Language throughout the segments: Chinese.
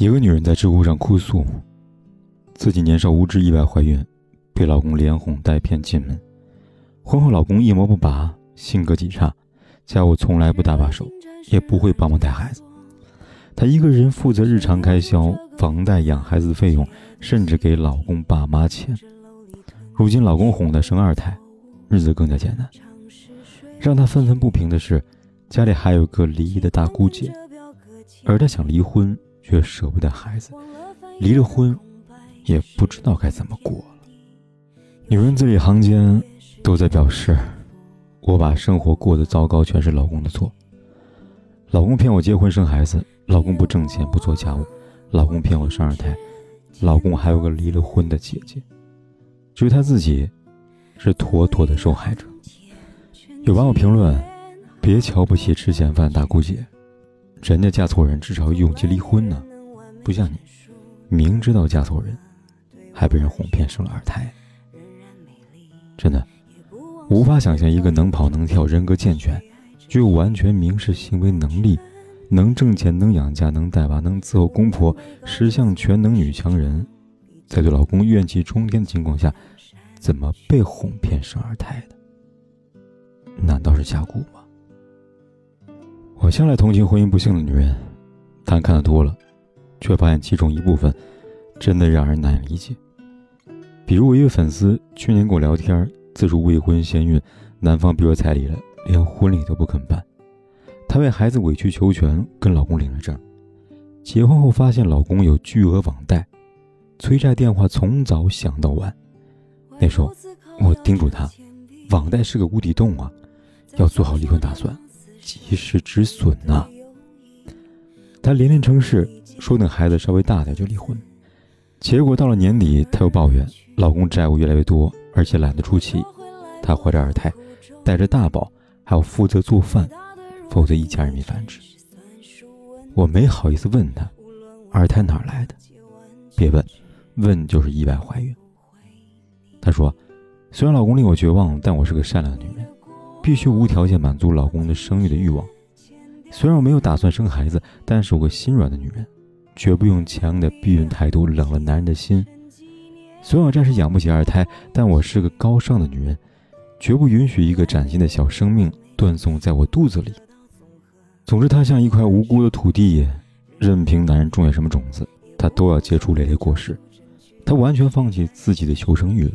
一个女人在知乎上哭诉，自己年少无知意外怀孕，被老公连哄带骗进门，婚后老公一毛不拔，性格极差，家务从来不搭把手，也不会帮忙带孩子，她一个人负责日常开销、房贷、养孩子的费用，甚至给老公爸妈钱。如今老公哄她生二胎，日子更加艰难。让她愤愤不平的是，家里还有个离异的大姑姐，而她想离婚。却舍不得孩子，离了婚，也不知道该怎么过了。女人字里行间都在表示：我把生活过得糟糕，全是老公的错。老公骗我结婚生孩子，老公不挣钱不做家务，老公骗我生二胎，老公还有个离了婚的姐姐。至于他自己，是妥妥的受害者。有网友评论：别瞧不起吃闲饭大姑姐。人家嫁错人，至少有勇气离婚呢，不像你，明知道嫁错人，还被人哄骗生了二胎。真的，无法想象一个能跑能跳、人格健全、具有完全民事行为能力、能挣钱、能养家、能带娃、能伺候公婆、十项全能女强人，在对老公怨气冲天的情况下，怎么被哄骗生二胎的？难道是下蛊吗？我向来同情婚姻不幸的女人，但看得多了，却发现其中一部分真的让人难以理解。比如，我一位粉丝去年跟我聊天，自述未婚先孕，男方逼我彩礼了，连婚礼都不肯办。她为孩子委曲求全，跟老公领了证。结婚后发现老公有巨额网贷，催债电话从早响到晚。那时候，我叮嘱她，网贷是个无底洞啊，要做好离婚打算。及时止损呐！她连连称是，说等孩子稍微大点就离婚。结果到了年底，她又抱怨老公债务越来越多，而且懒得出奇。她怀着二胎，带着大宝，还要负责做饭，否则一家人没饭吃。我没好意思问她，二胎哪来的？别问，问就是意外怀孕。她说，虽然老公令我绝望，但我是个善良的女人。必须无条件满足老公的生育的欲望。虽然我没有打算生孩子，但是我个心软的女人，绝不用强硬的避孕态度冷了男人的心。虽然我暂时养不起二胎，但我是个高尚的女人，绝不允许一个崭新的小生命断送在我肚子里。总之，她像一块无辜的土地，任凭男人种下什么种子，她都要结出累累果实。她完全放弃自己的求生欲了。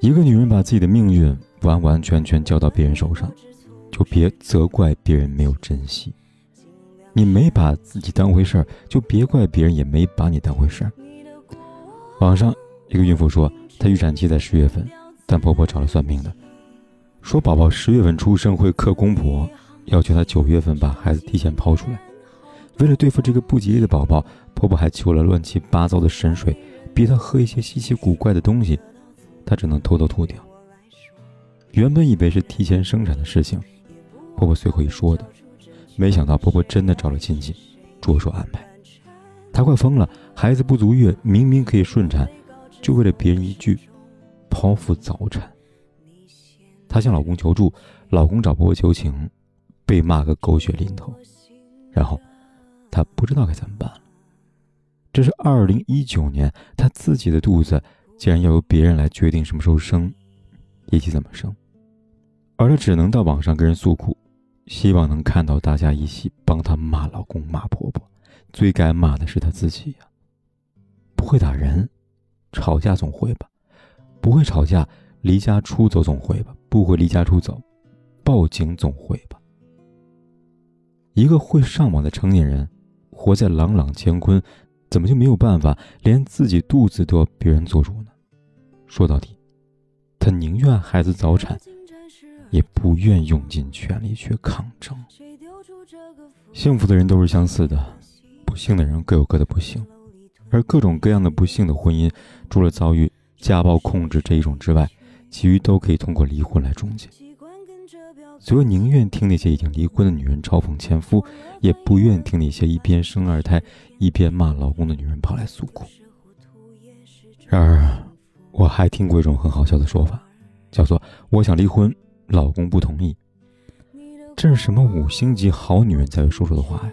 一个女人把自己的命运。完完全全交到别人手上，就别责怪别人没有珍惜。你没把自己当回事儿，就别怪别人也没把你当回事儿。网上一个孕妇说，她预产期在十月份，但婆婆找了算命的，说宝宝十月份出生会克公婆，要求她九月份把孩子提前抛出来。为了对付这个不吉利的宝宝，婆婆还求了乱七八糟的神水，逼她喝一些稀奇古怪的东西，她只能偷偷吐掉。原本以为是提前生产的事情，婆婆随口一说的，没想到婆婆真的找了亲戚，着手安排。她快疯了，孩子不足月，明明可以顺产，就为了别人一句“剖腹早产”。她向老公求助，老公找婆婆求情，被骂个狗血淋头，然后她不知道该怎么办了。这是二零一九年，她自己的肚子竟然要由别人来决定什么时候生，以及怎么生。而她只能到网上跟人诉苦，希望能看到大家一起帮她骂老公、骂婆婆。最该骂的是她自己呀！不会打人，吵架总会吧？不会吵架，离家出走总会吧？不会离家出走，报警总会吧？一个会上网的成年人，活在朗朗乾坤，怎么就没有办法连自己肚子都要别人做主呢？说到底，他宁愿孩子早产。也不愿用尽全力去抗争。幸福的人都是相似的，不幸的人各有各的不幸，而各种各样的不幸的婚姻，除了遭遇家暴控制这一种之外，其余都可以通过离婚来终结。所以宁愿听那些已经离婚的女人嘲讽前夫，也不愿听那些一边生二胎一边骂老公的女人跑来诉苦。然而，我还听过一种很好笑的说法，叫做“我想离婚，老公不同意”。这是什么五星级好女人才会说出的话呀？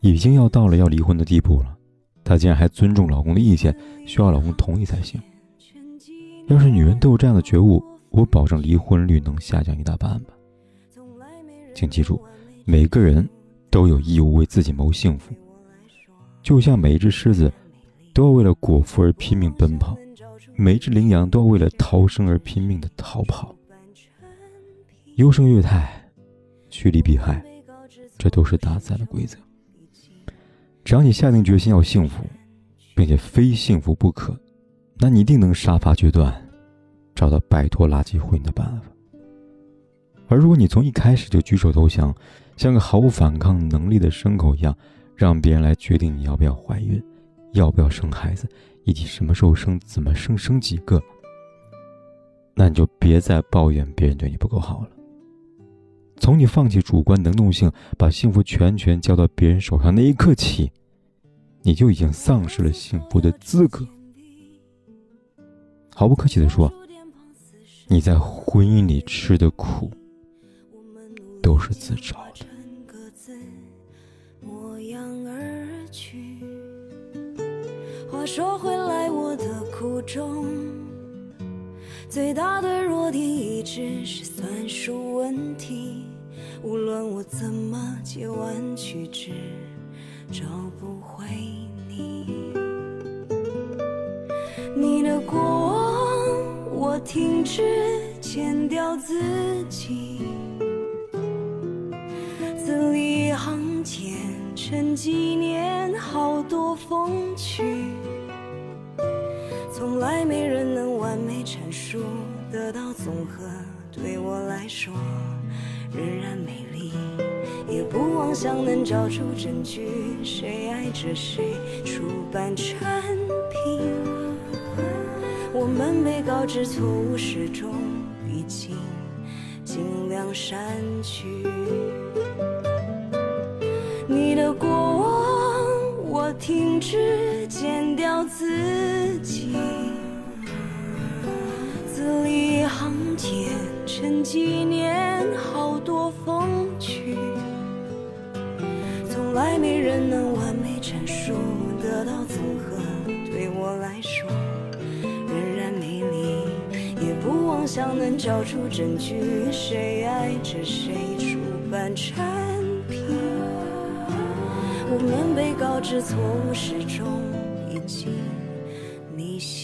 已经要到了要离婚的地步了，她竟然还尊重老公的意见，需要老公同意才行。要是女人都有这样的觉悟，我保证离婚率能下降一大半吧。请记住，每个人都有义务为自己谋幸福，就像每一只狮子都要为了果腹而拼命奔跑，每一只羚羊都要为了逃生而拼命的逃跑。优胜劣汰。趋利避害，这都是大自然的规则。只要你下定决心要幸福，并且非幸福不可，那你一定能杀伐决断，找到摆脱垃圾婚姻的办法。而如果你从一开始就举手投降，像个毫无反抗能力的牲口一样，让别人来决定你要不要怀孕，要不要生孩子，以及什么时候生、怎么生、生几个，那你就别再抱怨别人对你不够好了。从你放弃主观能动性，把幸福全权交到别人手上那一刻起，你就已经丧失了幸福的资格。毫不客气地说，你在婚姻里吃的苦，都是自找的。话说回来，我的苦衷，最大的弱点一直是算术问题。无论我怎么借弯曲直，找不回你。你的过往，我停止剪掉自己。字里行间，沉几年，好多风趣。从来没人能完美阐述，得到总和，对我来说。仍然美丽，也不妄想能找出证据，谁爱着谁，出版产品。我们被告知错误始终已经尽量删去。你的过往，我停止剪掉自己，字里行间，沉几年好多风趣，从来。没人能完美阐述，得到综合，对我来说仍然美丽。也不妄想能找出证据，谁爱着谁，出版产品。我们被告知错误始终已经你先